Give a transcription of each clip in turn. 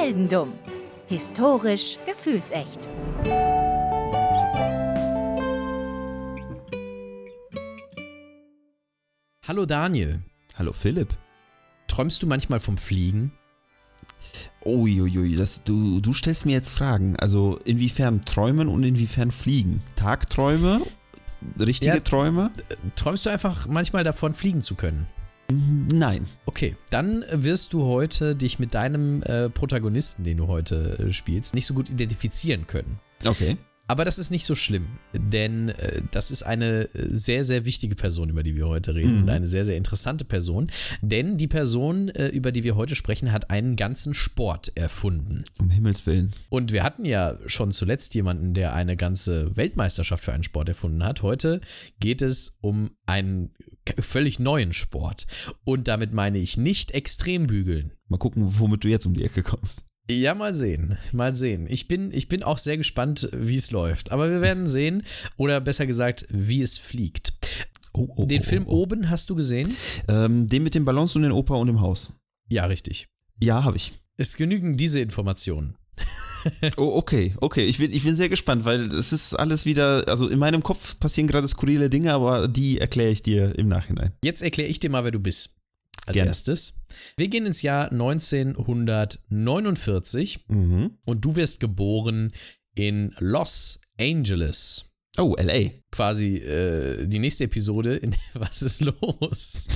Heldendumm. Historisch gefühlsecht. Hallo Daniel. Hallo Philipp. Träumst du manchmal vom Fliegen? Uiuiui, das, du, du stellst mir jetzt Fragen. Also inwiefern träumen und inwiefern fliegen? Tagträume? Richtige Ja. Träume? Träumst du einfach manchmal davon, fliegen zu können? Nein. Okay, dann wirst du heute dich mit deinem äh, Protagonisten, den du heute äh, spielst, nicht so gut identifizieren können. Okay. Aber das ist nicht so schlimm, denn äh, das ist eine äh, sehr, sehr wichtige Person, über die wir heute reden. Mhm. Und eine sehr, sehr interessante Person. Denn die Person, äh, über die wir heute sprechen, hat einen ganzen Sport erfunden. Um Himmels Willen. Und wir hatten ja schon zuletzt jemanden, der eine ganze Weltmeisterschaft für einen Sport erfunden hat. Heute geht es um einen völlig neuen Sport. Und damit meine ich nicht Extrembügeln. Mal gucken, womit du jetzt um die Ecke kommst. Ja, mal sehen. Mal sehen. Ich bin, ich bin auch sehr gespannt, wie es läuft. Aber wir werden sehen. Oder besser gesagt, wie es fliegt. Oh, oh, Den oh, Film oh, oh. oben hast du gesehen? Ähm, den mit den Ballons und den Opa und dem Haus. Ja, richtig. Ja, habe ich. Es genügen diese Informationen. Oh, okay, okay. Ich bin, ich bin sehr gespannt, weil es ist alles wieder, also in meinem Kopf passieren gerade skurrile Dinge, aber die erkläre ich dir im Nachhinein. Jetzt erkläre ich dir mal, wer du bist. Als Gerne. erstes. Wir gehen ins Jahr 1949 Mhm. und du wirst geboren in Los Angeles. Oh, L.A. Quasi äh, die nächste Episode in Was ist los?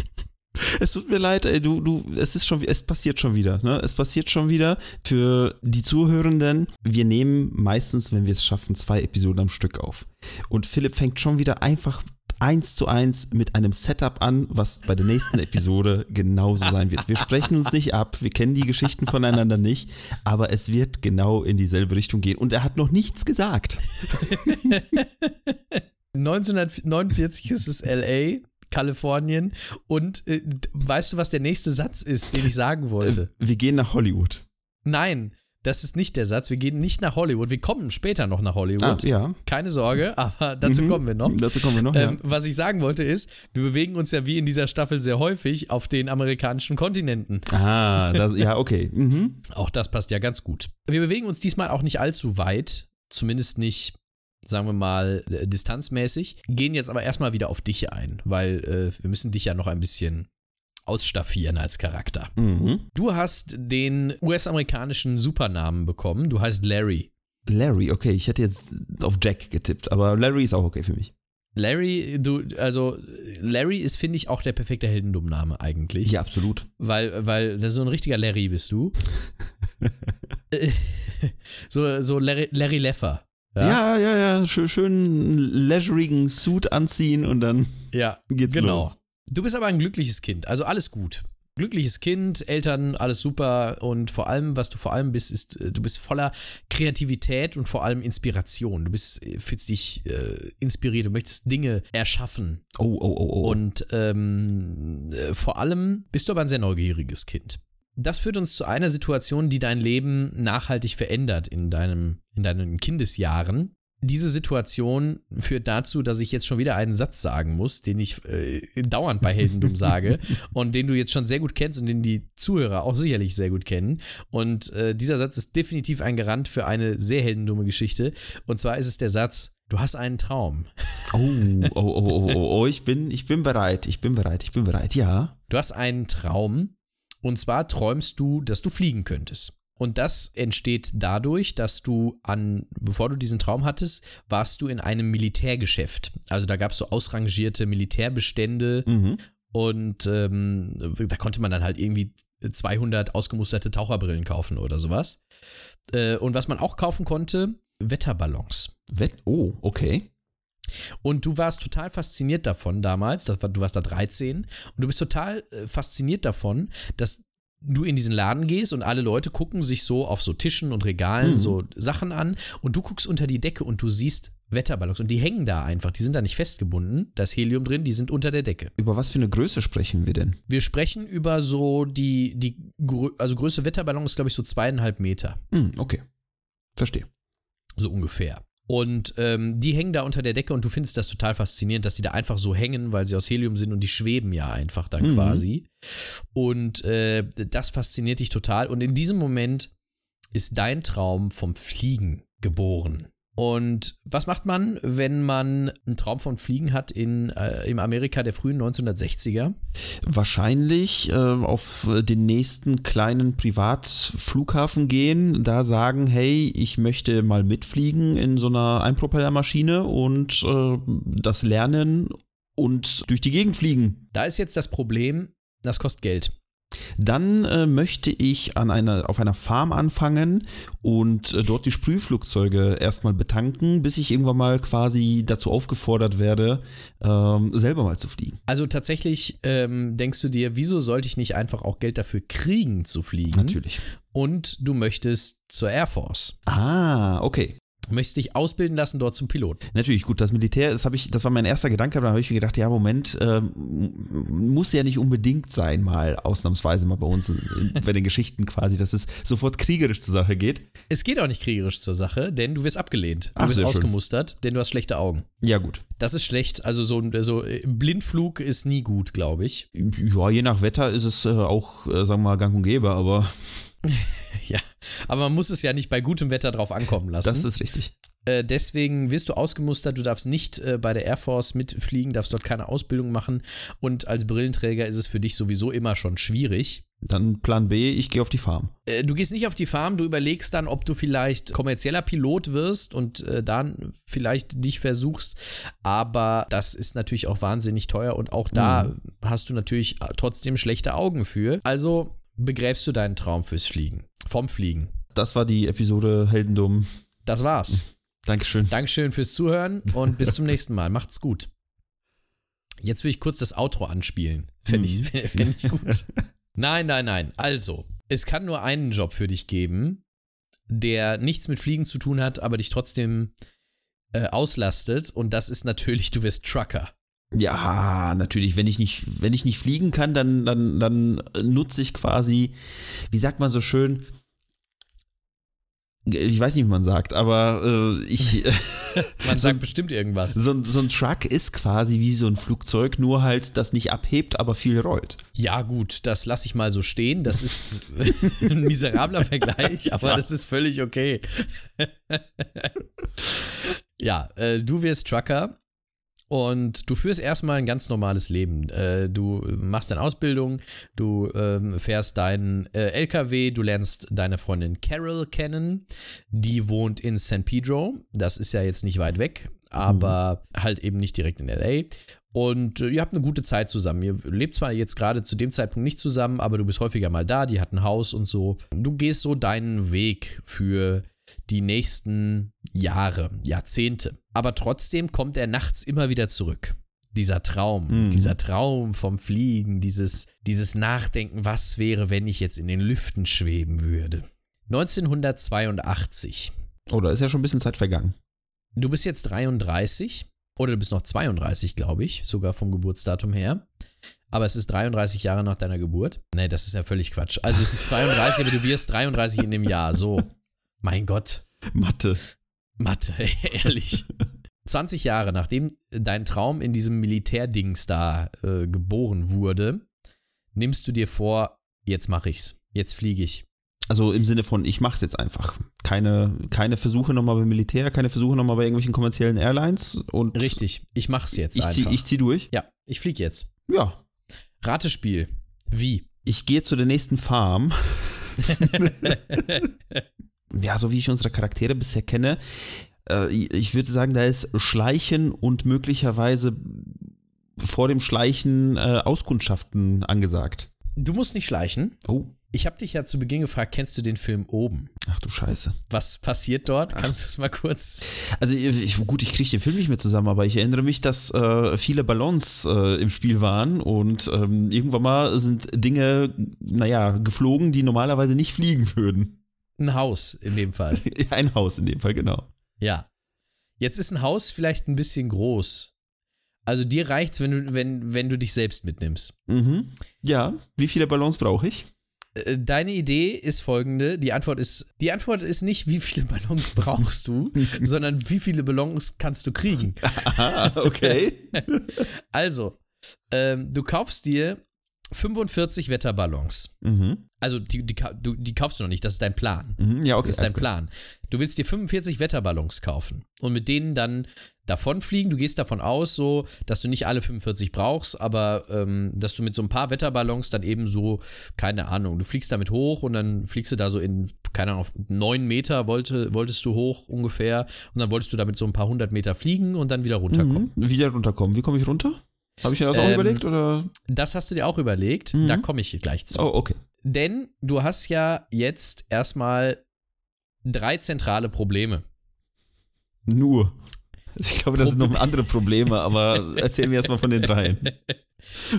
Es tut mir leid, ey, du, du, es ist schon, es passiert schon wieder, ne? Es passiert schon wieder. Für die Zuhörenden, wir nehmen meistens, wenn wir es schaffen, zwei Episoden am Stück auf. Und Philipp fängt schon wieder einfach eins zu eins mit einem Setup an, was bei der nächsten Episode genauso sein wird. Wir sprechen uns nicht ab, wir kennen die Geschichten voneinander nicht, aber es wird genau in dieselbe Richtung gehen. Und er hat noch nichts gesagt. 1949 ist es LA, Kalifornien. Und äh, weißt du, was der nächste Satz ist, den ich sagen wollte? Wir gehen nach Hollywood. Nein, das ist nicht der Satz. Wir gehen nicht nach Hollywood. Wir kommen später noch nach Hollywood. Ah, ja. Keine Sorge, aber dazu Mhm. kommen wir noch. Dazu kommen wir noch, Ähm, ja. was ich sagen wollte ist, wir bewegen uns ja wie in dieser Staffel sehr häufig auf den amerikanischen Kontinenten. Ah, das, ja, okay. Mhm. Auch das passt ja ganz gut. Wir bewegen uns diesmal auch nicht allzu weit, zumindest nicht, sagen wir mal, äh, distanzmäßig, gehen jetzt aber erstmal wieder auf dich ein, weil äh, wir müssen dich ja noch ein bisschen ausstaffieren als Charakter. Mhm. Du hast den US-amerikanischen Supernamen bekommen, du heißt Larry. Larry, okay, ich hätte jetzt auf Jack getippt, aber Larry ist auch okay für mich. Larry, du, also Larry ist, finde ich, auch der perfekte Heldendummname eigentlich. Ja, absolut. Weil, weil so ein richtiger Larry bist du. So, so Larry, Larry Leffer. Ja, ja, ja, schön, schön leisurigen Suit anziehen und dann Ja, geht's genau. los. Du bist aber ein glückliches Kind, also alles gut. Glückliches Kind, Eltern, alles super und vor allem, was du vor allem bist, ist, äh, du bist voller Kreativität und vor allem Inspiration. Du bist, äh, fühlst dich äh, inspiriert, du möchtest Dinge erschaffen Oh, oh, oh, oh. und ähm, äh, vor allem bist du aber ein sehr neugieriges Kind. Das führt uns zu einer Situation, die dein Leben nachhaltig verändert in, deinem, in deinen Kindesjahren. Diese Situation führt dazu, dass ich jetzt schon wieder einen Satz sagen muss, den ich äh, dauernd bei Heldendum sage und den du jetzt schon sehr gut kennst und den die Zuhörer auch sicherlich sehr gut kennen. Und äh, dieser Satz ist definitiv ein Garant für eine sehr heldendumme Geschichte. Und zwar ist es der Satz, du hast einen Traum. oh, oh, oh, oh, oh, oh, ich bin, ich bin bereit, ich bin bereit, ich bin bereit, ja. Du hast einen Traum und zwar träumst du, dass du fliegen könntest. Und das entsteht dadurch, dass du an, bevor du diesen Traum hattest, warst du in einem Militärgeschäft. Also da gab es so ausrangierte Militärbestände Mhm. und ähm, da konnte man dann halt irgendwie 200 ausgemusterte Taucherbrillen kaufen oder sowas. Äh, und was man auch kaufen konnte, Wetterballons. Wett, oh, okay. Und du warst total fasziniert davon damals, du warst da 13, und du bist total äh, fasziniert davon, dass du in diesen Laden gehst und alle Leute gucken sich so auf so Tischen und Regalen Mhm. so Sachen an und du guckst unter die Decke und du siehst Wetterballons und die hängen da einfach, die sind da nicht festgebunden, da ist Helium drin, die sind unter der Decke. Über was für eine Größe sprechen wir denn? Wir sprechen über so die, die, also Größe Wetterballon ist glaube ich so zweieinhalb Meter. Hm, okay. Verstehe. so ungefähr. Und ähm, die hängen da unter der Decke und du findest das total faszinierend, dass die da einfach so hängen, weil sie aus Helium sind und die schweben ja einfach dann Mhm. quasi. Und äh, das fasziniert dich total. Und in diesem Moment ist dein Traum vom Fliegen geboren. Und was macht man, wenn man einen Traum von Fliegen hat in, äh, im Amerika der frühen 1960er? Wahrscheinlich äh, auf den nächsten kleinen Privatflughafen gehen, da sagen, hey, ich möchte mal mitfliegen in so einer Einpropellermaschine und äh, das lernen und durch die Gegend fliegen. Da ist jetzt das Problem, das kostet Geld. Dann äh, möchte ich an einer, auf einer Farm anfangen und äh, dort die Sprühflugzeuge erstmal betanken, bis ich irgendwann mal quasi dazu aufgefordert werde, ähm, selber mal zu fliegen. Also tatsächlich ähm, denkst du dir, wieso sollte ich nicht einfach auch Geld dafür kriegen zu fliegen? Natürlich. Und du möchtest zur Air Force. Ah, okay. Möchtest dich ausbilden lassen dort zum Pilot. Natürlich, gut, das Militär, das, ich, das war mein erster Gedanke, da habe ich mir gedacht, ja, Moment, äh, muss ja nicht unbedingt sein, mal ausnahmsweise mal bei uns in, bei den Geschichten quasi, dass es sofort kriegerisch zur Sache geht. Es geht auch nicht kriegerisch zur Sache, denn du wirst abgelehnt. Du Ach, wirst sehr schön. ausgemustert, denn du hast schlechte Augen. Ja, gut. Das ist schlecht. Also so, so äh, Blindflug ist nie gut, glaube ich. Ja, je nach Wetter ist es äh, auch, äh, sagen wir mal, gang und gäbe, aber Ja, aber man muss es ja nicht bei gutem Wetter drauf ankommen lassen. das ist richtig. Äh, deswegen wirst du ausgemustert, du darfst nicht äh, bei der Air Force mitfliegen, darfst dort keine Ausbildung machen und als Brillenträger ist es für dich sowieso immer schon schwierig. Dann Plan B, ich gehe auf die Farm. Äh, du gehst nicht auf die Farm, du überlegst dann, ob du vielleicht kommerzieller Pilot wirst und äh, dann vielleicht dich versuchst, aber das ist natürlich auch wahnsinnig teuer und auch da hast du natürlich trotzdem schlechte Augen für. Also begräbst du deinen Traum fürs Fliegen, vom Fliegen. Das war die Episode Heldendum. Das war's. Dankeschön. Dankeschön fürs Zuhören und bis zum nächsten Mal. Macht's gut. Jetzt will ich kurz das Outro anspielen. Fände ich, fänd ich gut. Nein, nein, nein. Also, es kann nur einen Job für dich geben, der nichts mit Fliegen zu tun hat, aber dich trotzdem äh, auslastet. Und das ist natürlich, du wirst Trucker. Ja, natürlich. Wenn ich nicht, wenn ich nicht fliegen kann, dann, dann, dann nutze ich quasi, wie sagt man so schön, ich weiß nicht, wie man sagt, aber äh, ich. Man sagt bestimmt irgendwas. so, ein- so ein Truck ist quasi wie so ein Flugzeug, nur halt, das nicht abhebt, aber viel rollt. Ja, gut, das lasse ich mal so stehen. Das ist ein miserabler Vergleich, aber das ist völlig okay. ja, äh, du wirst Trucker und du führst erstmal ein ganz normales Leben. Äh, du machst deine Ausbildung, du ähm, fährst deinen äh, LKW, du lernst deine Freundin Carol kennen. Die wohnt in San Pedro. Das ist ja jetzt nicht weit weg, aber halt eben nicht direkt in LA. Und äh, ihr habt eine gute Zeit zusammen. Ihr lebt zwar jetzt gerade zu dem Zeitpunkt nicht zusammen, aber du bist häufiger mal da, die hat ein Haus und so. Du gehst so deinen Weg für die nächsten Jahre, Jahrzehnte. Aber trotzdem kommt er nachts immer wieder zurück. Dieser Traum, Mhm. dieser Traum vom Fliegen, dieses, dieses Nachdenken, was wäre, wenn ich jetzt in den Lüften schweben würde. 1982. Oh, da ist ja schon ein bisschen Zeit vergangen. Du bist jetzt 33 oder du bist noch 32, glaube ich, sogar vom Geburtsdatum her. Aber es ist 33 Jahre nach deiner Geburt. Nee, das ist ja völlig Quatsch. Also es ist 32, aber du wirst 33 in dem Jahr. So. Mein Gott. Mathe. Mathe, ehrlich. 20 Jahre nachdem dein Traum in diesem Militärdings da äh, geboren wurde, nimmst du dir vor, jetzt mache ich's. Jetzt fliege ich. Also im Sinne von, ich mach's jetzt einfach. Keine, keine Versuche nochmal beim Militär, keine Versuche nochmal bei irgendwelchen kommerziellen Airlines und Richtig, ich mach's jetzt ich zieh, einfach. ich zieh durch. ja, ich fliege jetzt. Ja. Ratespiel. Wie? Ich gehe zu der nächsten Farm. ja, so wie ich unsere Charaktere bisher kenne, äh, ich würde sagen, da ist Schleichen und möglicherweise vor dem Schleichen äh, Auskundschaften angesagt. Du musst nicht schleichen. Oh, Ich habe dich ja zu Beginn gefragt, kennst du den Film Oben? ach du Scheiße. Was passiert dort? Kannst du es mal kurz? Also ich, gut, ich kriege den Film nicht mehr zusammen, aber ich erinnere mich, dass äh, viele Ballons äh, im Spiel waren und ähm, irgendwann mal sind Dinge, naja, geflogen, die normalerweise nicht fliegen würden. Ein Haus in dem Fall. Ein Haus in dem Fall, genau. Ja. Jetzt ist ein Haus vielleicht ein bisschen groß. Also dir reicht's, wenn du, wenn, wenn du dich selbst mitnimmst. Mhm. Ja, wie viele Ballons brauche ich? Äh, Deine Idee ist folgende. Die Antwort ist, die Antwort ist nicht, wie viele Ballons brauchst du, sondern wie viele Ballons kannst du kriegen. Ah, okay. Also, ähm, du kaufst dir 45 Wetterballons. Mhm. Also die, die, du- die kaufst du noch nicht, das ist dein Plan. Mhm. Ja, okay. Das ist dein klar. Plan. Du willst dir 45 Wetterballons kaufen und mit denen dann davonfliegen. Du gehst davon aus, so, dass du nicht alle 45 brauchst, aber ähm, dass du mit so ein paar Wetterballons dann eben so, keine Ahnung, du fliegst damit hoch und dann fliegst du da so in, keine Ahnung, 9 Meter wollte, wolltest du hoch ungefähr und dann wolltest du damit so ein paar hundert Meter fliegen und dann wieder runterkommen. Mhm. Wieder runterkommen. Wie komme ich runter? Habe ich mir das auch Ähm, überlegt oder? Das hast du dir auch überlegt, Mhm. da komme ich gleich zu. Oh, okay. Denn du hast ja jetzt erstmal drei zentrale Probleme. Nur. Ich glaube, das sind noch andere Probleme, aber erzähl mir erstmal von den dreien.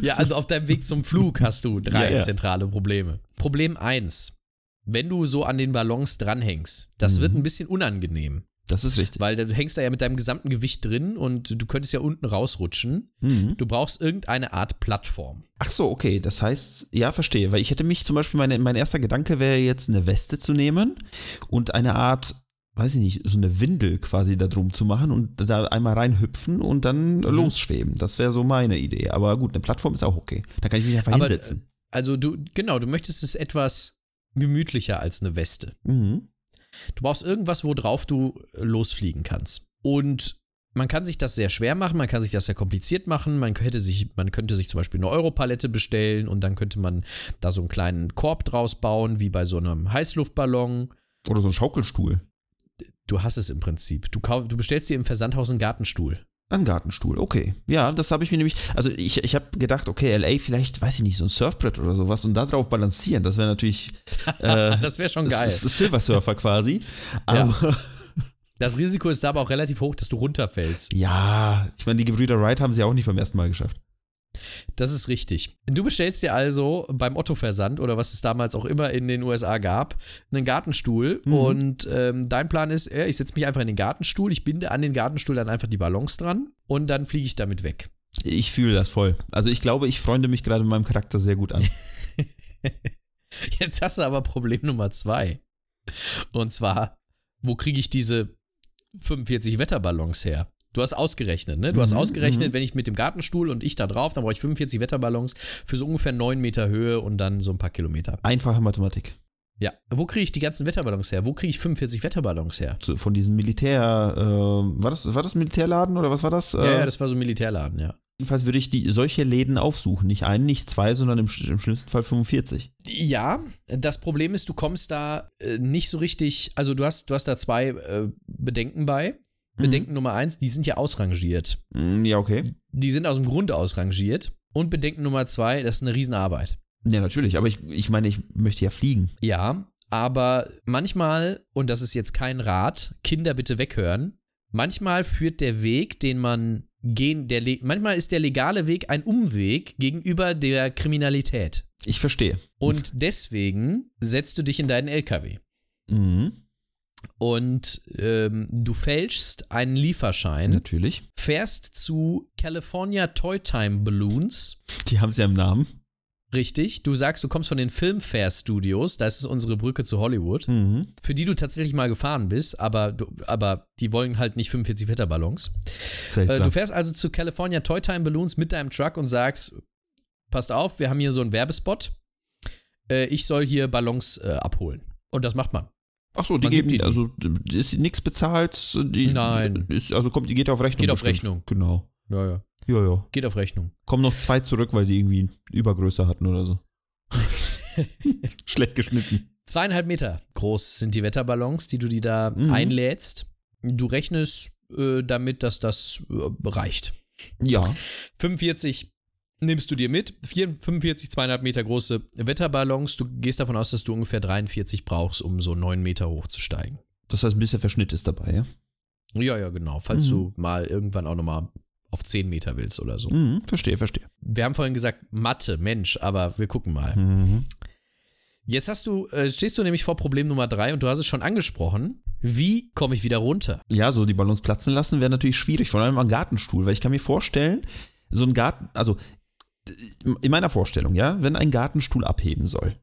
Ja, also auf deinem Weg zum Flug hast du drei Ja, ja. zentrale Probleme. Problem eins: Wenn du so an den Ballons dranhängst, das Mhm. wird ein bisschen unangenehm, Das ist richtig. weil du hängst da ja mit deinem gesamten Gewicht drin und du könntest ja unten rausrutschen. Mhm. Du brauchst irgendeine Art Plattform. Ach so, okay. Das heißt, ja, verstehe. Weil ich hätte mich zum Beispiel, meine, mein erster Gedanke wäre jetzt eine Weste zu nehmen und eine Art, weiß ich nicht, so eine Windel quasi da drum zu machen und da einmal reinhüpfen und dann losschweben. Das wäre so meine Idee. Aber gut, eine Plattform ist auch okay. Da kann ich mich einfach Aber, hinsetzen. Also du, genau, du möchtest es etwas gemütlicher als eine Weste. Mhm. Du brauchst irgendwas, worauf du äh, losfliegen kannst. Und man kann sich das sehr schwer machen, man kann sich das sehr kompliziert machen. Man könnte sich, man könnte sich zum Beispiel eine Europalette bestellen und dann könnte man da so einen kleinen Korb draus bauen, wie bei so einem Heißluftballon. Oder so ein Schaukelstuhl. Du hast es im Prinzip. Du, kauf, du bestellst dir im Versandhaus einen Gartenstuhl. Ein Gartenstuhl, okay. Ja, das habe ich mir nämlich, also ich, ich habe gedacht, okay, LA vielleicht, weiß ich nicht, so ein Surfbrett oder sowas und da drauf balancieren, das wäre natürlich äh, das wäre schon geil. ist Silver Surfer quasi. Aber Das Risiko ist da aber auch relativ hoch, dass du runterfällst. ja, ich meine, die Gebrüder Wright haben sie auch nicht beim ersten Mal geschafft. Das ist richtig. Du bestellst dir also beim Otto-Versand oder was es damals auch immer in den USA gab, einen Gartenstuhl Mhm. und ähm, dein Plan ist, äh, ich setze mich einfach in den Gartenstuhl, ich binde an den Gartenstuhl dann einfach die Ballons dran und dann fliege ich damit weg. Ich fühle das voll. Also ich glaube, ich freunde mich gerade mit meinem Charakter sehr gut an. Jetzt hast du aber Problem Nummer zwei. Und zwar, wo kriege ich diese 45 Wetterballons her? Du hast ausgerechnet, ne? Du hast Mhm, ausgerechnet, mhm. wenn ich mit dem Gartenstuhl und ich da drauf, dann brauche ich 45 Wetterballons für so ungefähr 9 Meter Höhe und dann so ein paar Kilometer. Einfache Mathematik. Ja. Wo kriege ich die ganzen Wetterballons her? Wo kriege ich 45 Wetterballons her? Von diesem Militär, äh, war das, war das Militärladen oder was war das? Ja, Äh, ja, das war so ein Militärladen, ja. jedenfalls würde ich die, solche Läden aufsuchen. Nicht einen, nicht zwei, sondern im, im schlimmsten Fall 45. Ja, das Problem ist, du kommst da äh, nicht so richtig, also du hast, du hast da zwei äh, Bedenken bei. Bedenken Nummer eins, die sind ja ausrangiert. Mm, Ja, okay. Die sind aus dem Grunde ausrangiert. Und Bedenken Nummer zwei, das ist eine Riesenarbeit. Ja, natürlich. Aber ich, ich meine, ich möchte ja fliegen. Ja, aber manchmal, und das ist jetzt kein Rat, Kinder bitte weghören, manchmal führt der Weg, den man gehen, der manchmal ist der legale Weg ein Umweg gegenüber der Kriminalität. Ich verstehe. Und deswegen setzt du dich in deinen LKW. Mhm. Und ähm, du fälschst einen Lieferschein, Natürlich. fährst zu California Toytime Balloons, Die haben sie ja im Namen. richtig. Du sagst, du kommst von den Filmfair Studios, da ist es unsere Brücke zu Hollywood, Mhm. für die du tatsächlich mal gefahren bist, aber, du, aber die wollen halt nicht 45 Wetterballons. Äh, du fährst also zu California Toytime Balloons mit deinem Truck und sagst, passt auf, wir haben hier so einen Werbespot, äh, ich soll hier Ballons äh, abholen. Und das macht man. Ach so, die man geben, die- also ist nichts bezahlt. Die, Nein. Ist, also kommt, die geht auf Rechnung. Geht auf bestimmt. Rechnung. Genau. Ja, ja. Ja, ja. Geht auf Rechnung. Kommen noch zwei zurück, weil die irgendwie Übergröße hatten oder so. Schlecht geschnitten. Zweieinhalb Meter groß sind die Wetterballons, die du die da Mhm. einlädst. Du rechnest äh, damit, dass das äh, reicht. Ja. 45 nimmst du dir mit. 4, 45, zweieinhalb Meter große Wetterballons. Du gehst davon aus, dass du ungefähr 43 brauchst, um so neun Meter hochzusteigen. Das heißt, ein bisschen Verschnitt ist dabei, ja? Ja, ja, genau. Falls Mhm. du mal irgendwann auch nochmal auf 10 Meter willst oder so. Mhm, verstehe, verstehe. Wir haben vorhin gesagt, Mathe, Mensch, aber wir gucken mal. Mhm. Jetzt hast du, äh, stehst du nämlich vor Problem Nummer drei und du hast es schon angesprochen. Wie komme ich wieder runter? Ja, so die Ballons platzen lassen wäre natürlich schwierig, vor allem am Gartenstuhl, weil ich kann mir vorstellen, so ein Garten, also in meiner Vorstellung, ja, wenn ein Gartenstuhl abheben soll,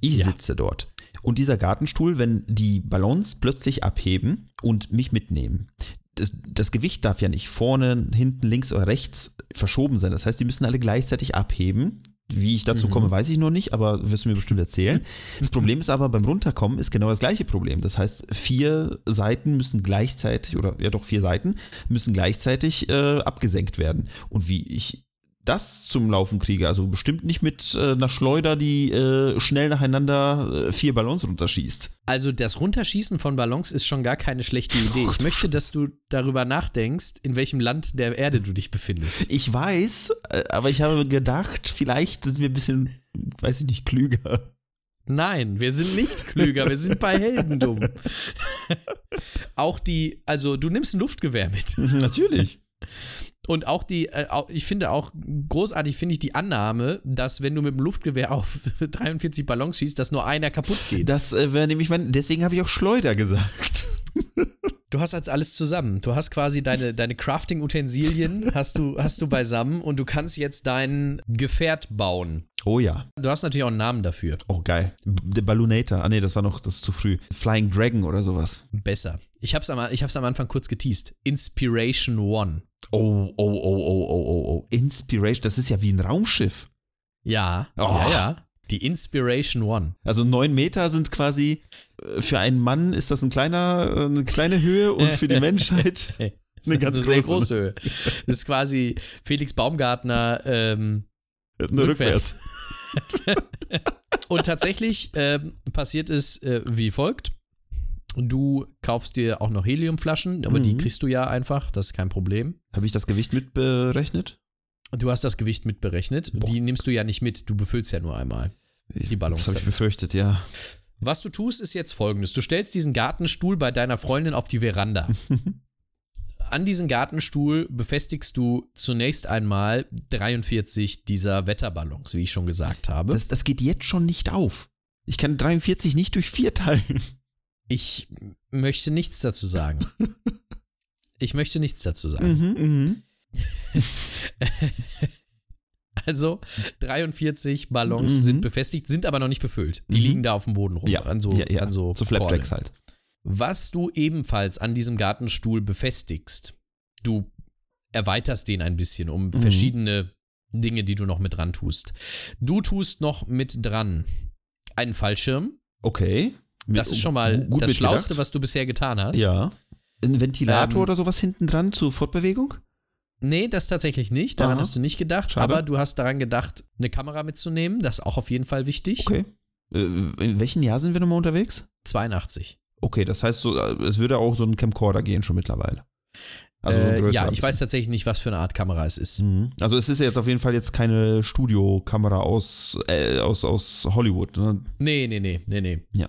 ich Ja. sitze dort und dieser Gartenstuhl, wenn die Ballons plötzlich abheben und mich mitnehmen, das, das Gewicht darf ja nicht vorne, hinten, links oder rechts verschoben sein. Das heißt, die müssen alle gleichzeitig abheben Wie ich dazu Mhm. komme, weiß ich noch nicht, aber wirst du mir bestimmt erzählen. Das Problem ist aber, beim Runterkommen ist genau das gleiche Problem. Das heißt, vier Seiten müssen gleichzeitig, oder ja doch vier Seiten, müssen gleichzeitig äh, abgesenkt werden. Und wie ich das zum Laufen kriege, also bestimmt nicht mit äh, einer Schleuder, die äh, schnell nacheinander äh, vier Ballons runterschießt. Also das Runterschießen von Ballons ist schon gar keine schlechte Idee. Ich möchte, dass du darüber nachdenkst, in welchem Land der Erde du dich befindest. Ich weiß, äh, aber ich habe gedacht, vielleicht sind wir ein bisschen, weiß ich nicht, klüger. Nein, wir sind nicht klüger, wir sind bei Heldendum. auch die, also du nimmst ein Luftgewehr mit. Natürlich. Und auch die, äh, auch, ich finde auch großartig, finde ich die Annahme, dass wenn du mit dem Luftgewehr auf 43 Ballons schießt, dass nur einer kaputt geht. Das äh, wäre nämlich mein, deswegen habe ich auch Schleuder gesagt. Du hast jetzt alles zusammen. Du hast quasi deine, deine Crafting-Utensilien hast du, hast du beisammen und du kannst jetzt dein Gefährt bauen. Oh ja. Du hast natürlich auch einen Namen dafür. Oh geil. Der Balloonator. Ah nee, das war noch, das ist zu früh. Flying Dragon oder sowas. Besser. Ich hab's am, ich hab's am Anfang kurz geteased. Inspiration One. Oh, oh, oh, oh, oh, oh, oh. Inspiration, das ist ja wie ein Raumschiff. Ja, Oh. ja, ja. Die Inspiration One. Also neun Meter sind quasi, äh, für einen Mann ist das ein kleiner, äh, eine kleine Höhe und für die Menschheit Eine ist ganz eine sehr große. große Höhe. Das ist quasi Felix Baumgartner ähm, nur Rückwärts. rückwärts. Und tatsächlich ähm, passiert es äh, wie folgt. Du kaufst dir auch noch Heliumflaschen, aber die Mhm. kriegst du ja einfach, das ist kein Problem. Habe ich das Gewicht mitberechnet? Du hast das Gewicht mitberechnet. Boah. Die nimmst du ja nicht mit, du befüllst ja nur einmal. Die Ballons Das habe ich befürchtet, ja. Was du tust, ist jetzt folgendes. Du stellst diesen Gartenstuhl bei deiner Freundin auf die Veranda. An diesen Gartenstuhl befestigst du zunächst einmal 43 dieser Wetterballons, wie ich schon gesagt habe. Das, das geht jetzt schon nicht auf. Ich kann 43 nicht durch vier teilen. Ich möchte nichts dazu sagen. Ich möchte nichts dazu sagen. Mhm, Also 43 Ballons Mhm. sind befestigt, sind aber noch nicht befüllt. Die Mhm. liegen da auf dem Boden rum. Ja, an so, ja, ja. An so, so Flatbacks halt. Was du ebenfalls an diesem Gartenstuhl befestigst, du erweiterst den ein bisschen um Mhm. verschiedene Dinge, die du noch mit dran tust. Du tust noch mit dran einen Fallschirm. Okay. Das ist schon mal gut das mitgedacht. Schlauste, was du bisher getan hast. Ja. Ein Ventilator Ähm, oder sowas hinten dran zur Fortbewegung? Nee, das tatsächlich nicht. Daran Aha. hast du nicht gedacht. Schade. Aber du hast daran gedacht, eine Kamera mitzunehmen. Das ist auch auf jeden Fall wichtig. Okay. Äh, in welchem Jahr sind wir nochmal unterwegs? 82. Okay, das heißt, so, äh, es würde auch so ein Camcorder gehen schon mittlerweile. Also so äh, ja, ich weiß tatsächlich nicht, was für eine Art Kamera es ist. Mhm. Also es ist ja jetzt auf jeden Fall jetzt keine Studiokamera aus, äh, aus, aus Hollywood. Ne? Nee, nee, nee, nee, nee. Ja.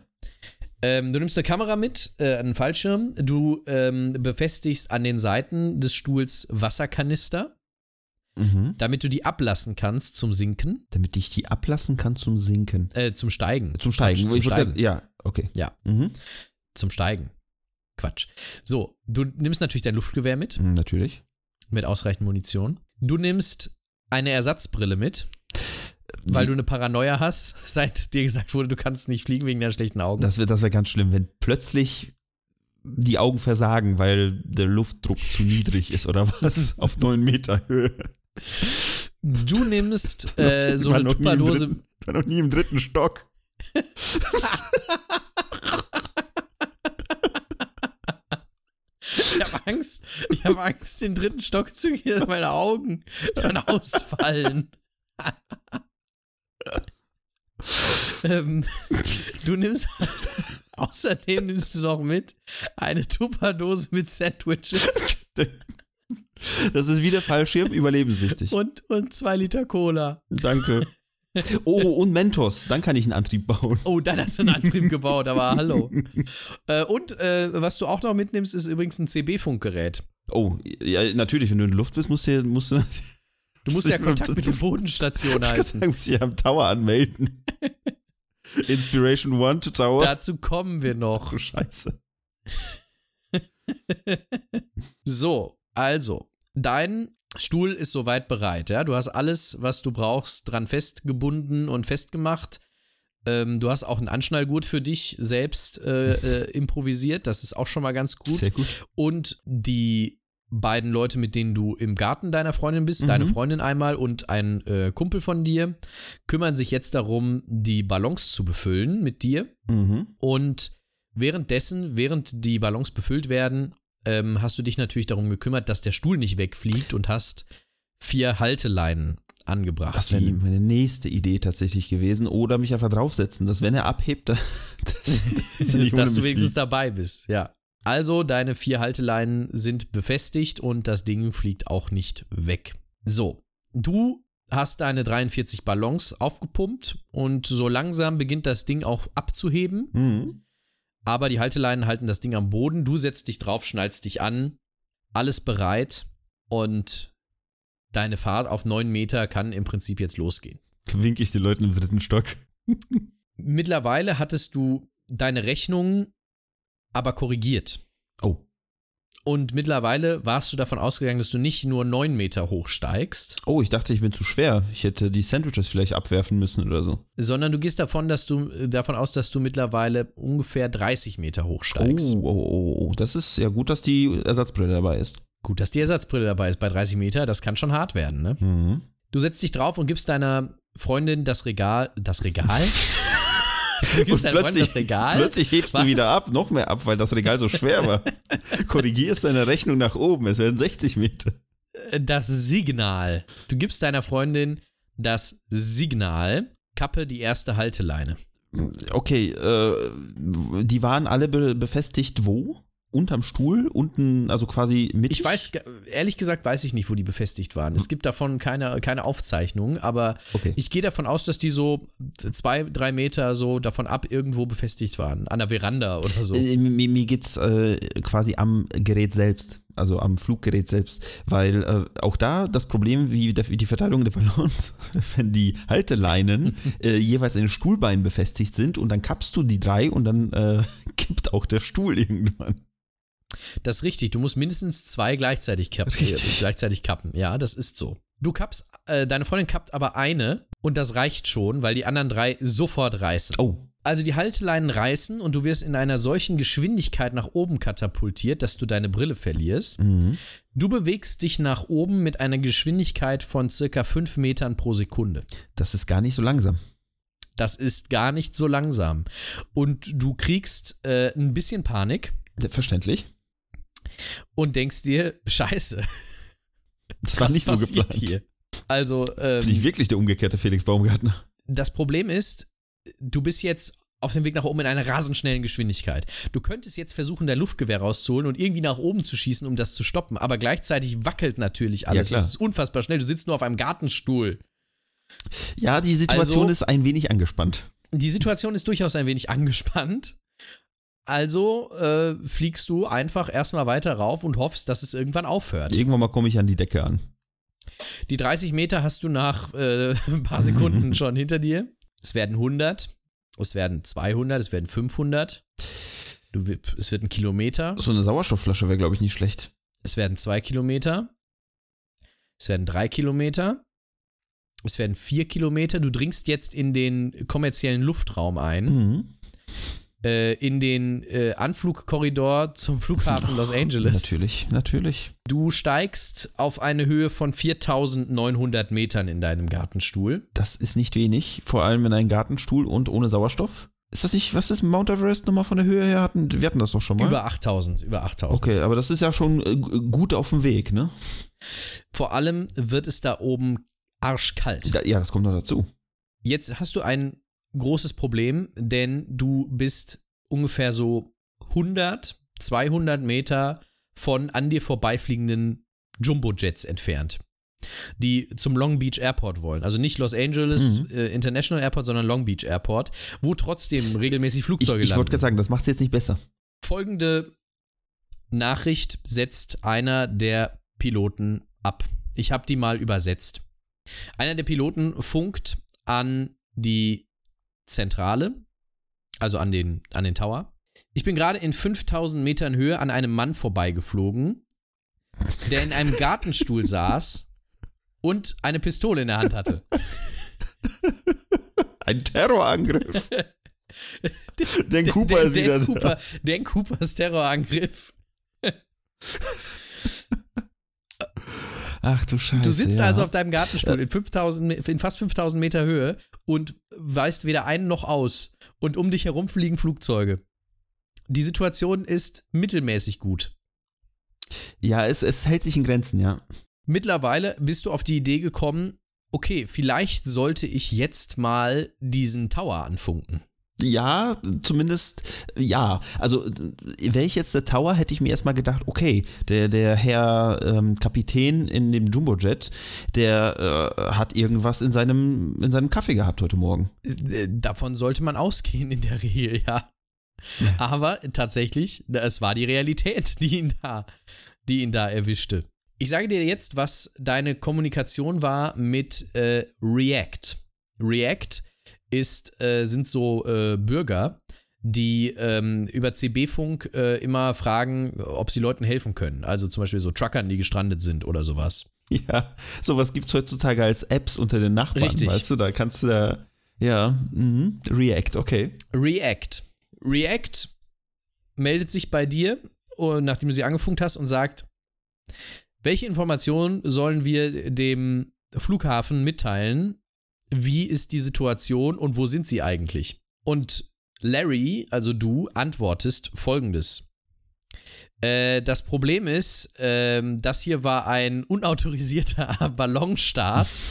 Ähm, du nimmst eine Kamera mit, äh, einen Fallschirm. Du ähm, befestigst an den Seiten des Stuhls Wasserkanister, Mhm. damit du die ablassen kannst zum Sinken, Damit ich die ablassen kann zum Sinken. äh, zum Steigen. Zum Steigen. Quatsch, zum Steigen. grad- ja, okay. Ja. Mhm. Zum Steigen. Quatsch. So, du nimmst natürlich dein Luftgewehr mit. Mhm, Natürlich. mit ausreichend Munition. Du nimmst eine Ersatzbrille mit, weil du eine Paranoia hast, seit dir gesagt wurde, du kannst nicht fliegen wegen deiner schlechten Augen. Das wäre das wär ganz schlimm, wenn plötzlich die Augen versagen, weil der Luftdruck zu niedrig ist oder was? Auf neun Meter Höhe. Du nimmst äh, so eine Tupperdose. dritten- War noch nie im dritten Stock. Ich habe Angst. Ich habe Angst, den dritten Stock zu gehen. Meine Augen werden ausfallen. Ähm, du nimmst. Außerdem nimmst du noch mit eine Tupperdose mit Sandwiches Das ist wieder Fallschirm, überlebenswichtig. und, und zwei Liter Cola. Danke. Oh, und Mentos. Dann kann ich einen Antrieb bauen. Oh, dann hast du einen Antrieb gebaut, aber hallo. Äh, und äh, was du auch noch mitnimmst, ist übrigens ein CB-Funkgerät. Oh, ja, natürlich, wenn du in der Luft bist, musst du, musst du, Du musst ja Kontakt mit der Bodenstation ich halten. sagen, musst du ja am Tower anmelden. Inspiration One to Tower. Dazu kommen wir noch. oh, scheiße. So, also, dein Stuhl ist soweit bereit, ja. Du hast alles, was du brauchst, dran festgebunden und festgemacht. Ähm, du hast auch einen Anschnallgurt für dich selbst äh, äh, improvisiert. Das ist auch schon mal ganz gut. Sehr gut. Und die beiden Leute, mit denen du im Garten deiner Freundin bist, Mhm. deine Freundin einmal und ein äh, Kumpel von dir, kümmern sich jetzt darum, die Ballons zu befüllen mit dir. Mhm. Und währenddessen, während die Ballons befüllt werden, ähm, hast du dich natürlich darum gekümmert, dass der Stuhl nicht wegfliegt und hast vier Halteleinen angebracht. Das wäre die- meine nächste Idee tatsächlich gewesen. Oder mich einfach draufsetzen, dass wenn er abhebt, dass, dass, ohne dass du wenigstens fliegt. dabei bist, ja. Also, deine vier Halteleinen sind befestigt und das Ding fliegt auch nicht weg. So, du hast deine 43 Ballons aufgepumpt und so langsam beginnt das Ding auch abzuheben, Mhm. aber die Halteleinen halten das Ding am Boden. Du setzt dich drauf, schnallst dich an, alles bereit und deine Fahrt auf 9 Meter kann im Prinzip jetzt losgehen. Wink ich den Leuten im dritten Stock. Mittlerweile hattest du deine Rechnung aber korrigiert. Oh. Und mittlerweile warst du davon ausgegangen, dass du nicht nur 9 Meter hochsteigst, Oh, ich dachte, ich bin zu schwer. Ich hätte die Sandwiches vielleicht abwerfen müssen oder so. sondern du gehst davon, dass du äh, davon aus, dass du mittlerweile ungefähr 30 Meter Oh, hochsteigst. oh, oh, oh. Das ist ja gut, dass die Ersatzbrille dabei ist. Gut, dass die Ersatzbrille dabei ist bei 30 Meter, das kann schon hart werden, ne? Mhm. Du setzt dich drauf und gibst deiner Freundin das Regal. Das Regal? du gibst das Regal. plötzlich hebst Was? du wieder ab, noch mehr ab, weil das Regal so schwer war. Korrigierst deine Rechnung nach oben, es werden 60 Meter. das Signal. Du gibst deiner Freundin das Signal. Kappe die erste Halteleine. Okay, äh, die waren alle be befestigt wo? Unterm Stuhl? Unten, also quasi mit. Ich weiß, ehrlich gesagt, weiß ich nicht, wo die befestigt waren. Es gibt davon keine, keine Aufzeichnung, aber Okay. ich gehe davon aus, dass die so zwei, drei Meter so davon ab irgendwo befestigt waren. An der Veranda oder so. Äh, mir, mir geht's äh, quasi am Gerät selbst, also am Fluggerät selbst, weil äh, auch da das Problem wie, der, wie die Verteilung der Ballons, wenn die Halteleinen äh, jeweils in den Stuhlbeinen befestigt sind und dann kappst du die drei und dann äh, kippt auch der Stuhl irgendwann. Das ist richtig. Du musst mindestens zwei gleichzeitig, kappen, äh, Richtig. gleichzeitig kappen. Ja, das ist so. Du kappst, äh, deine Freundin kappt aber eine und das reicht schon, weil die anderen drei sofort reißen. Oh, Also die Halteleinen reißen und du wirst in einer solchen Geschwindigkeit nach oben katapultiert, dass du deine Brille verlierst. mhm. Du bewegst dich nach oben mit einer Geschwindigkeit von circa 5 Metern pro Sekunde. das ist gar nicht so langsam. Das ist gar nicht so langsam. Und du kriegst äh, ein bisschen Panik Verständlich. Und denkst dir, scheiße, Das war nicht so geplant. hier? Also, Bin ich ähm, wirklich der umgekehrte Felix Baumgartner? das Problem ist, du bist jetzt auf dem Weg nach oben in einer rasend schnellen Geschwindigkeit. Du könntest jetzt versuchen, dein Luftgewehr rauszuholen und irgendwie nach oben zu schießen, um das zu stoppen, aber gleichzeitig wackelt natürlich alles. klar. Es ist unfassbar schnell. Du sitzt nur auf einem Gartenstuhl. Ja, die Situation Also- ist ein wenig angespannt. Die Situation ist durchaus ein wenig angespannt. Also äh, fliegst du einfach erstmal weiter rauf und hoffst, dass es irgendwann aufhört. Irgendwann mal komme ich an die Decke an. Die 30 Meter hast du nach äh, ein paar Sekunden schon hinter dir. Es werden 100, es werden 200, es werden 500. Du, es wird ein Kilometer, So eine Sauerstoffflasche wäre, glaube ich, nicht schlecht. es werden zwei Kilometer, es werden drei Kilometer, es werden vier Kilometer. Du dringst jetzt in den kommerziellen Luftraum ein. Mhm. Äh, in den äh, Anflugkorridor zum Flughafen Los Angeles. Natürlich, natürlich. Du steigst auf eine Höhe von 4900 Metern in deinem Gartenstuhl. Das ist nicht wenig, vor allem in einem Gartenstuhl und ohne Sauerstoff. Ist das nicht, was ist Mount Everest nochmal von der Höhe her? Hatten, wir hatten das doch schon mal. Über 8000, über 8000. okay, aber das ist ja schon äh, gut auf dem Weg, ne? Vor allem wird es da oben arschkalt. Da, ja, das kommt noch dazu. Jetzt hast du ein großes Problem, denn du bist ungefähr so 100, 200 Meter von an dir vorbeifliegenden Jumbo-Jets entfernt, die zum Long Beach Airport wollen. Also nicht Los Angeles Mhm. äh, International Airport, sondern Long Beach Airport, wo trotzdem regelmäßig Ich, Flugzeuge ich wollte landen. gerade sagen, das macht es jetzt nicht besser. Folgende Nachricht setzt einer der Piloten ab. Ich habe die mal übersetzt. Einer der Piloten funkt an die Zentrale, also an den, an den Tower. Ich bin gerade in 5000 Metern Höhe an einem Mann vorbeigeflogen, der in einem Gartenstuhl saß und eine Pistole in der Hand hatte. Ein Terrorangriff. Dan Cooper Dan- ist wieder Dan da. Cooper, Dan Coopers Terrorangriff. Ach du Scheiße. Du sitzt ja. also auf deinem Gartenstuhl in, 5000, in fast 5000 Meter Höhe und weißt weder ein noch aus. Und um dich herum fliegen Flugzeuge. Die Situation ist mittelmäßig gut. Ja, es, es hält sich in Grenzen, ja. Mittlerweile bist du auf die Idee gekommen, okay, vielleicht sollte ich jetzt mal diesen Tower anfunken. Ja, zumindest ja. Also wäre ich jetzt der Tower, hätte ich mir erstmal gedacht, okay, der, der Herr ähm, Kapitän in dem Jumbojet, der äh, hat irgendwas in seinem, in seinem Kaffee gehabt heute Morgen. Äh, Davon sollte man ausgehen in der Regel, ja. Aber tatsächlich, es war die Realität, die ihn da, die ihn da erwischte. Ich sage dir jetzt, was deine Kommunikation war mit äh, React. React ist, äh, sind so äh, Bürger, die ähm, über CB-Funk äh, immer fragen, ob sie Leuten helfen können. Also zum Beispiel so Truckern, die gestrandet sind oder sowas. Ja, sowas gibt es heutzutage als Apps unter den Nachbarn, Richtig. weißt du, da kannst du ja, ja, mhm. React, okay. React. React meldet sich bei dir, und nachdem du sie angefunkt hast, und sagt, welche Informationen sollen wir dem Flughafen mitteilen? Wie ist die Situation und wo sind sie eigentlich? Und Larry, also du, antwortest folgendes. Äh, das Problem ist, ähm, das hier war ein unautorisierter Ballonstart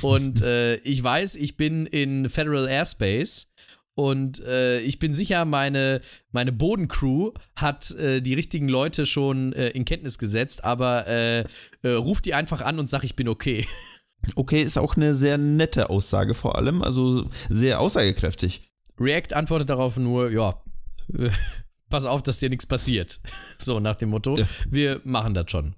und äh, ich weiß, ich bin in Federal Airspace und äh, ich bin sicher, meine, meine Bodencrew hat äh, die richtigen Leute schon äh, in Kenntnis gesetzt, aber äh, äh, ruf die einfach an und sag, ich bin okay. Okay, ist auch eine sehr nette Aussage vor allem, also sehr aussagekräftig. React antwortet darauf nur, ja, äh, pass auf, dass dir nichts passiert. So nach dem Motto, Ja. wir machen das schon.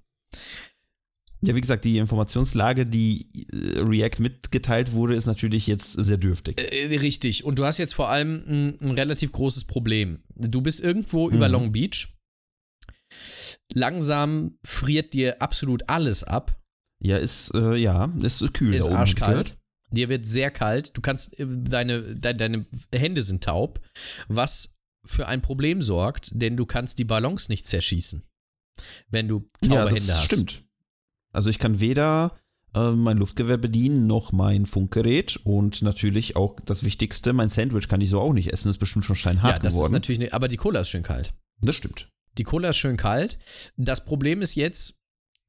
Ja, wie gesagt, die Informationslage, die äh, React mitgeteilt wurde, ist natürlich jetzt sehr dürftig. Äh, richtig. Und du hast jetzt vor allem ein, ein relativ großes Problem. Du bist irgendwo über Mhm. Long Beach. Langsam friert dir absolut alles ab. Ja, ist, äh, ja, ist kühl. ist arschkalt. gehört. Dir wird sehr kalt. Du kannst, äh, deine, deine, deine Hände sind taub, was für ein Problem sorgt, denn du kannst die Ballons nicht zerschießen, wenn du taube Ja, das Hände hast. stimmt. Also ich kann weder äh, mein Luftgewehr bedienen, noch mein Funkgerät und natürlich auch das Wichtigste, mein Sandwich kann ich so auch nicht essen, ist bestimmt schon steinhart Ja, das ist geworden. natürlich, ne, aber die Cola ist schön kalt. das stimmt. Die Cola ist schön kalt. Das Problem ist jetzt,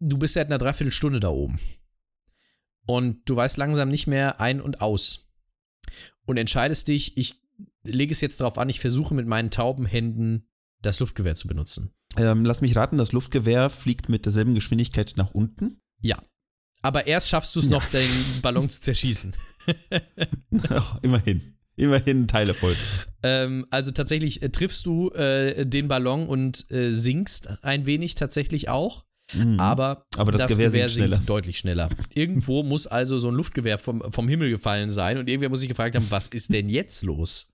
du bist seit einer Dreiviertelstunde da oben. Und du weißt langsam nicht mehr ein und aus. Und entscheidest dich, ich lege es jetzt darauf an, ich versuche mit meinen tauben Händen das Luftgewehr zu benutzen. Ähm, lass mich raten, das Luftgewehr fliegt mit derselben Geschwindigkeit nach unten. Ja. Aber erst schaffst du es Ja. noch, den Ballon zu zerschießen. Ach, immerhin. Immerhin ein Teilerfolg. ähm, also tatsächlich äh, triffst du äh, den Ballon und äh, sinkst ein wenig tatsächlich auch. Mhm. Aber, Aber das Gewehr sinkt schneller. deutlich schneller. Irgendwo muss also so ein Luftgewehr vom, vom Himmel gefallen sein und irgendwer muss sich gefragt haben, was ist denn jetzt los?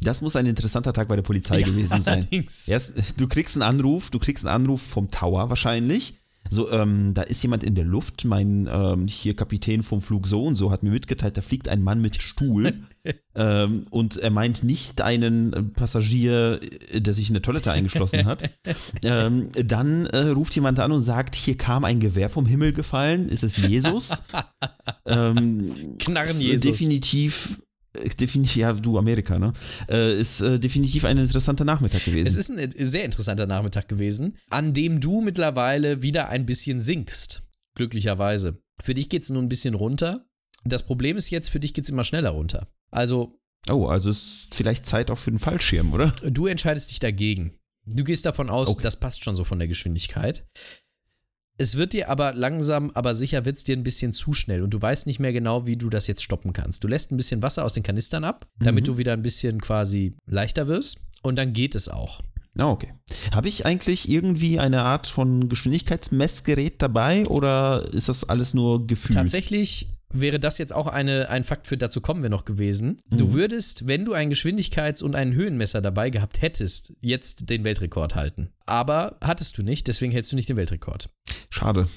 Das muss ein interessanter Tag bei der Polizei gewesen sein. Allerdings. Erst, du kriegst einen Anruf, du kriegst einen Anruf vom Tower wahrscheinlich. So, ähm, da ist jemand in der Luft. Mein ähm, hier Kapitän vom Flug so und so hat mir mitgeteilt, da fliegt ein Mann mit Stuhl. ähm, und er meint nicht einen Passagier, der sich in der Toilette eingeschlossen hat. ähm, dann äh, ruft jemand an und sagt, hier kam ein Gewehr vom Himmel gefallen. Ist es Jesus? ähm, Knarren äh, Jesus. Definitiv. äh, Definitiv, ja, du Amerika, ne? Äh, ist äh, definitiv ein interessanter Nachmittag gewesen. Es ist ein sehr interessanter Nachmittag gewesen, an dem du mittlerweile wieder ein bisschen sinkst. Glücklicherweise. Für dich geht es nur ein bisschen runter. Das Problem ist jetzt, für dich geht es immer schneller runter. Also, Oh, also ist vielleicht Zeit auch für den Fallschirm, oder? du entscheidest dich dagegen. Du gehst davon aus, Okay. das passt schon so von der Geschwindigkeit. Es wird dir aber langsam, aber sicher wird es dir ein bisschen zu schnell und du weißt nicht mehr genau, wie du das jetzt stoppen kannst. Du lässt ein bisschen Wasser aus den Kanistern ab, damit Mhm. du wieder ein bisschen quasi leichter wirst und dann geht es auch. Ah, okay. Habe ich eigentlich irgendwie eine Art von Geschwindigkeitsmessgerät dabei oder ist das alles nur Gefühl? Tatsächlich wäre das jetzt auch eine, ein Fakt, für dazu kommen wir noch gewesen. Du Mhm. würdest, wenn du ein Geschwindigkeits- und ein Höhenmesser dabei gehabt hättest, jetzt den Weltrekord halten. Aber hattest du nicht, deswegen hältst du nicht den Weltrekord. Schade.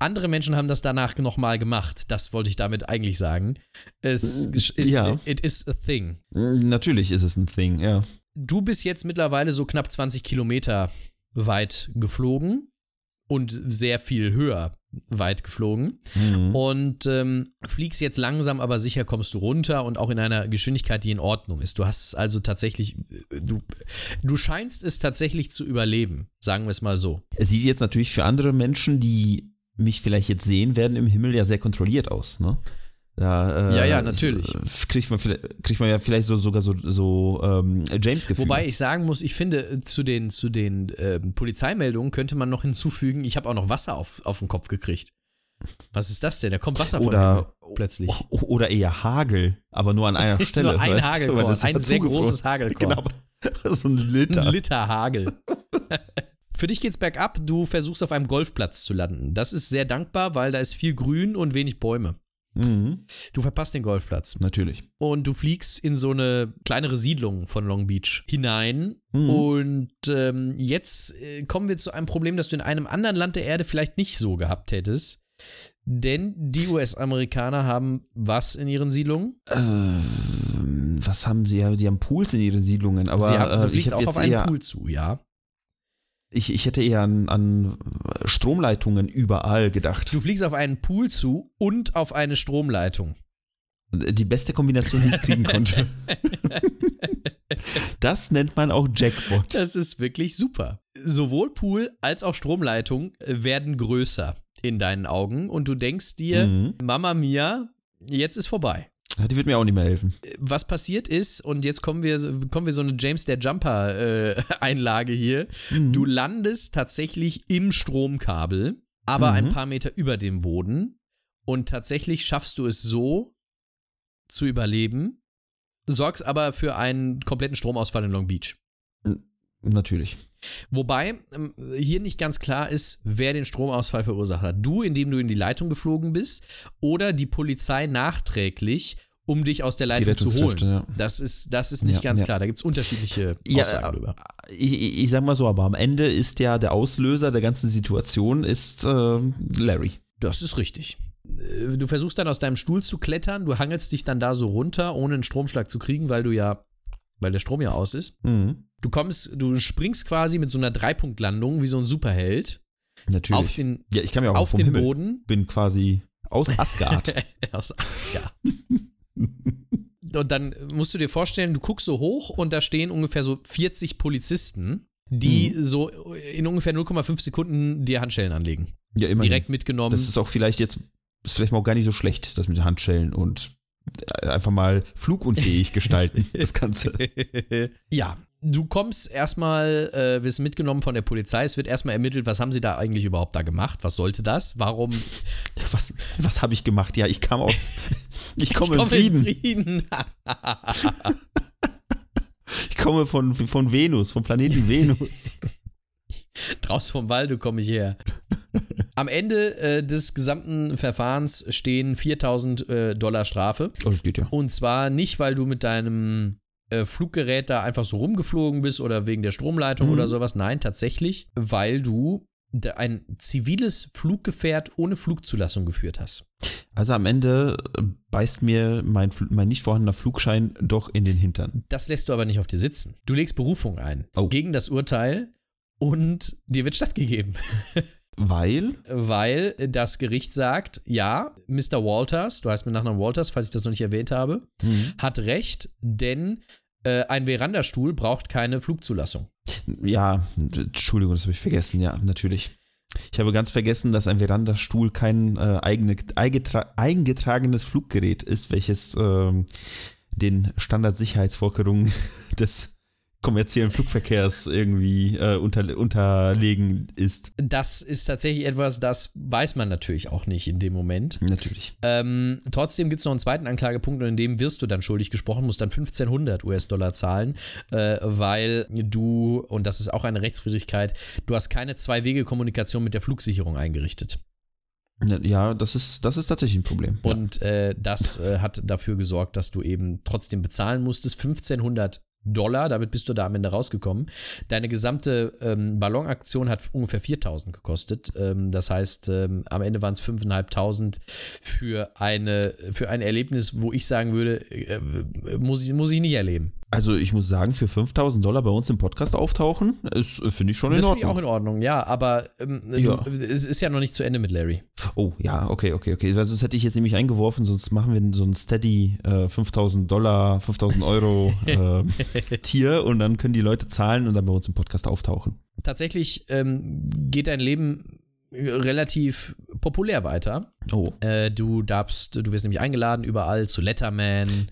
Andere Menschen haben das danach nochmal gemacht. Das wollte ich damit eigentlich sagen. Es Äh, ist, ja. it is a thing. Natürlich ist es ein Thing, ja. Du bist jetzt mittlerweile so knapp 20 Kilometer weit geflogen und sehr viel höher weit geflogen. Mhm. Und ähm, fliegst jetzt langsam, aber sicher kommst du runter und auch in einer Geschwindigkeit, die in Ordnung ist. Du hast es also tatsächlich, du, du scheinst es tatsächlich zu überleben, sagen wir es mal so. Es sieht jetzt natürlich für andere Menschen, die mich vielleicht jetzt sehen werden, im Himmel ja sehr kontrolliert aus, ne? Da, äh, Ja, ja, natürlich. Kriegt man, kriegt man ja vielleicht so, sogar so, so ähm, James-Gefühl. Wobei ich sagen muss, ich finde, äh, zu den, zu den ähm, Polizeimeldungen könnte man noch hinzufügen, ich habe auch noch Wasser auf, auf den Kopf gekriegt. Was ist das denn? Da kommt Wasser von Oder- Himmel plötzlich. Oder eher Hagel, aber nur an einer Stelle. Nur ein Hagelkorn, ein ja sehr großes Hagelkorn. Genau, so ein Liter. Ein Liter Hagel. Für dich geht's bergab, du versuchst auf einem Golfplatz zu landen. Das ist sehr dankbar, weil da ist viel Grün und wenig Bäume. Mhm, Du verpasst den Golfplatz. natürlich. Und du fliegst in so eine kleinere Siedlung von Long Beach hinein. Mhm. Und ähm, jetzt äh, kommen wir zu einem Problem, das du in einem anderen Land der Erde vielleicht nicht so gehabt hättest. Denn die US-Amerikaner haben was in ihren Siedlungen? Ähm, was haben sie ja? Die haben Pools in ihren Siedlungen, aber Sie haben, du äh, fliegst hab auch auf einen eher, Pool zu, ja. Ich, ich hätte eher an, an Stromleitungen überall gedacht. Du fliegst auf einen Pool zu und auf eine Stromleitung. Die beste Kombination, die ich kriegen konnte. das nennt man auch Jackpot. Das ist wirklich super. Sowohl Pool als auch Stromleitung werden größer in deinen Augen und du denkst dir, Mhm. Mama Mia, jetzt ist vorbei. Die wird mir auch nicht mehr helfen. Was passiert ist, und jetzt kommen wir, kommen wir so eine James der Jumper äh, Einlage hier. Mhm. Du landest tatsächlich im Stromkabel, aber ein Mhm. paar Meter über dem Boden. Und tatsächlich schaffst du es so zu überleben, sorgst aber für einen kompletten Stromausfall in Long Beach. Natürlich. Wobei ähm, hier nicht ganz klar ist, wer den Stromausfall verursacht hat. Du, indem du in die Leitung geflogen bist, oder die Polizei nachträglich, um dich aus der Leitung zu holen. Ja. Das ist, das ist nicht Ja, ganz ja. klar. Da gibt es unterschiedliche Aussagen. Ich, ich, ich sag mal so, aber am Ende ist ja der Auslöser der ganzen Situation ist äh, Larry. Das ist richtig. Äh, Du versuchst dann aus deinem Stuhl zu klettern, du hangelst dich dann da so runter, ohne einen Stromschlag zu kriegen, weil du ja, weil der Strom ja aus ist. Mhm. Du kommst, du springst quasi mit so einer Dreipunktlandung wie so ein Superheld Natürlich. auf den, ja, ich kam ja auch auf den Himmel. Boden Bin quasi aus Asgard. aus Asgard. Und dann musst du dir vorstellen, du guckst so hoch und da stehen ungefähr so 40 Polizisten, die Mhm. so in ungefähr 0,5 Sekunden dir Handschellen anlegen. ja, immerhin. Direkt mitgenommen. Das ist auch vielleicht jetzt, ist vielleicht mal auch gar nicht so schlecht, das mit den Handschellen und einfach mal flugunfähig gestalten, das Ganze. ja, du kommst erstmal, äh, wirst mitgenommen von der Polizei. Es wird erstmal ermittelt, was haben sie da eigentlich überhaupt da gemacht? Was sollte das? Warum? Was, was habe ich gemacht? Ja, ich kam aus. Ich komme Ich im Frieden. Frieden. Ich komme von, von Venus, vom Planeten Venus. Draußen vom Walde komme ich her. Am Ende äh, des gesamten Verfahrens stehen 4000 äh, Dollar Strafe. Oh, das geht ja. Und zwar nicht, weil du mit deinem äh, Fluggerät da einfach so rumgeflogen bist oder wegen der Stromleitung Mhm. oder sowas. Nein, tatsächlich, weil du ein ziviles Fluggefährt ohne Flugzulassung geführt hast. Also am Ende äh, beißt mir mein, mein nicht vorhandener Flugschein doch in den Hintern. Das lässt du aber nicht auf dir sitzen. Du legst Berufung ein Oh. gegen das Urteil und dir wird stattgegeben. Weil, weil das Gericht sagt, ja, Mr. Walters, du heißt mit Nachnamen Walters, falls ich das noch nicht erwähnt habe, hat recht, denn äh, ein Verandastuhl braucht keine Flugzulassung. ja, Entschuldigung, das habe ich vergessen, ja, natürlich. Ich habe ganz vergessen, dass ein Verandastuhl kein äh, eigene, eingetra eingetragenes Fluggerät ist, welches ähm, den Standardsicherheitsvorkehrungen des kommerziellen Flugverkehrs irgendwie äh, unter, unterlegen ist. Das ist tatsächlich etwas, das weiß man natürlich auch nicht in dem Moment. Natürlich. Ähm, trotzdem gibt es noch einen zweiten Anklagepunkt und in dem wirst du dann schuldig gesprochen, musst dann 1500 US-Dollar zahlen, äh, weil du, und das ist auch eine Rechtswidrigkeit, du hast keine Zwei-Wege-Kommunikation mit der Flugsicherung eingerichtet. Ja, das ist, das ist tatsächlich ein Problem. Und äh, das äh, hat dafür gesorgt, dass du eben trotzdem bezahlen musstest. 1500 Dollar, damit bist du da am Ende rausgekommen. Deine gesamte ähm, Ballonaktion hat ungefähr 4000 gekostet. Ähm, das heißt, ähm, am Ende waren es 5500 für, eine, für ein Erlebnis, wo ich sagen würde, äh, muss, ich, muss ich nicht erleben. Also ich muss sagen, für 5000 Dollar bei uns im Podcast auftauchen, ist, äh, finde ich schon in Das finde ich Ordnung. auch in Ordnung, ja, aber ähm, Ja. Du, es ist ja noch nicht zu Ende mit Larry. Oh, ja, okay, okay, okay. Weil Sonst hätte ich jetzt nämlich eingeworfen, sonst machen wir so ein Steady äh, 5000 Dollar, 5000 Euro äh, Tier und dann können die Leute zahlen und dann bei uns im Podcast auftauchen. Tatsächlich ähm, geht dein Leben relativ populär weiter. Oh, Äh, du darfst, du wirst nämlich eingeladen überall zu Letterman,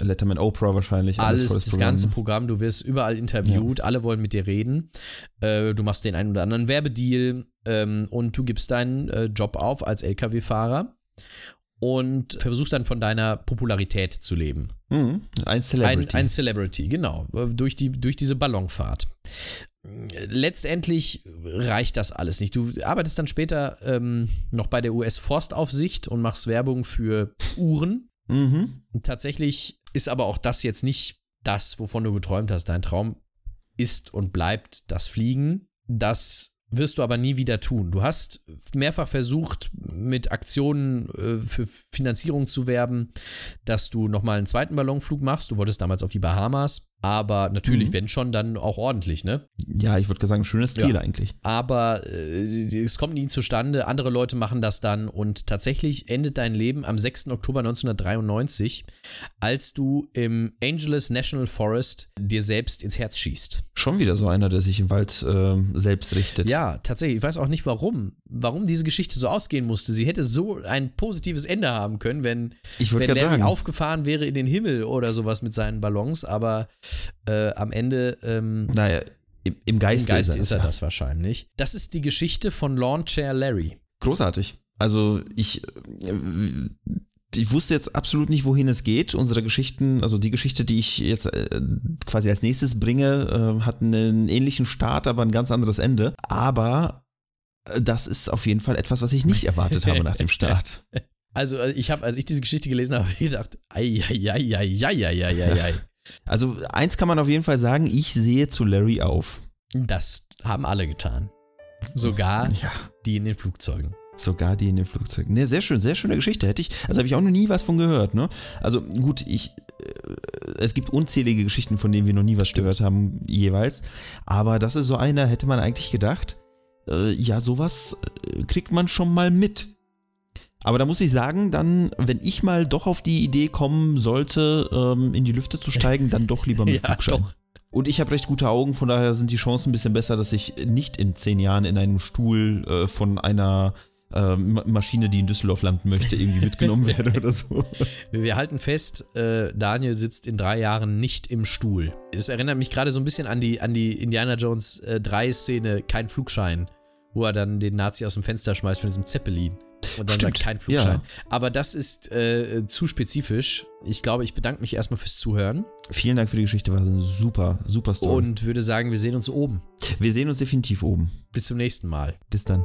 Letterman Oprah wahrscheinlich. alles, volles das Programm. ganze Programm, du wirst überall interviewt, alle wollen mit dir reden. Äh, du machst den einen oder anderen Werbedeal ähm, und du gibst deinen äh, Job auf als LKW-Fahrer und versuchst dann von deiner Popularität zu leben. Mhm. Ein Ein, Celebrity. ein Celebrity, genau, äh, durch, die, durch diese Ballonfahrt. Letztendlich reicht das alles nicht. Du arbeitest dann später ähm, noch bei der US-Forstaufsicht und machst Werbung für Uhren. mhm. Tatsächlich ist aber auch das jetzt nicht das, wovon du geträumt hast. Dein Traum ist und bleibt das Fliegen. Das wirst du aber nie wieder tun. Du hast mehrfach versucht, mit Aktionen äh, für Finanzierung zu werben, dass du nochmal einen zweiten Ballonflug machst. Du wolltest damals auf die Bahamas, aber natürlich, Mhm. wenn schon, dann auch ordentlich, ne? Ja, ich würde sagen, schönes Ziel Ja. eigentlich. aber äh, es kommt nie zustande. Andere Leute machen das dann und tatsächlich endet dein Leben am 6. Oktober 1993, als du im Angeles National Forest dir selbst ins Herz schießt. Schon wieder so einer, der sich im Wald ähm, selbst richtet. Ja, tatsächlich. Ich weiß auch nicht warum. Warum diese Geschichte so ausgehen musste. Sie hätte so ein positives Ende haben können, wenn, ich wenn Larry sagen. aufgefahren wäre in den Himmel oder sowas mit seinen Ballons, aber äh, am Ende ähm, Naja, im, im Geiste, im Geist ist er, ist er ja. das wahrscheinlich. Das ist die Geschichte von Lawn Chair Larry. Großartig. Also ich, äh, ich wusste jetzt absolut nicht, wohin es geht. Unsere Geschichten, also die Geschichte, die ich jetzt äh, quasi als nächstes bringe, äh, hat einen ähnlichen Start, aber ein ganz anderes Ende. Aber das ist auf jeden Fall etwas, was ich nicht erwartet habe nach dem Start. Also ich habe, als ich diese Geschichte gelesen habe, gedacht, ei, ei, ei, ei, ei, ei, ei, ei. Also eins kann man auf jeden Fall sagen, ich sehe zu Larry auf. Das haben alle getan. Sogar Ja. die in den Flugzeugen. Sogar die in den Flugzeugen. Ne, sehr schön, sehr schöne Geschichte. Hätte ich, also habe ich auch noch nie was von gehört, ne? Also gut, ich, äh, es gibt unzählige Geschichten, von denen wir noch nie was gehört haben, jeweils. Aber das ist so einer, hätte man eigentlich gedacht, äh, ja, sowas äh, kriegt man schon mal mit. Aber da muss ich sagen, dann, wenn ich mal doch auf die Idee kommen sollte, ähm, in die Lüfte zu steigen, dann doch lieber mit Ja, Flugschein. doch. Und ich habe recht gute Augen, von daher sind die Chancen ein bisschen besser, dass ich nicht in zehn Jahren in einem Stuhl äh, von einer äh, Ma- Maschine, die in Düsseldorf landen möchte, irgendwie mitgenommen werde oder so. Wir halten fest, äh, Daniel sitzt in drei Jahren nicht im Stuhl. Es erinnert mich gerade so ein bisschen an die, an die Indiana Jones äh, 3-Szene, kein Flugschein, wo er dann den Nazi aus dem Fenster schmeißt von diesem Zeppelin. Und dann Stimmt, sagt kein Flugschein. ja. Aber das ist äh, zu spezifisch. Ich glaube, ich bedanke mich erstmal fürs Zuhören Vielen Dank für die Geschichte, war super, super Story. und würde sagen, wir sehen uns oben. wir sehen uns definitiv oben. Bis zum nächsten Mal. Bis dann.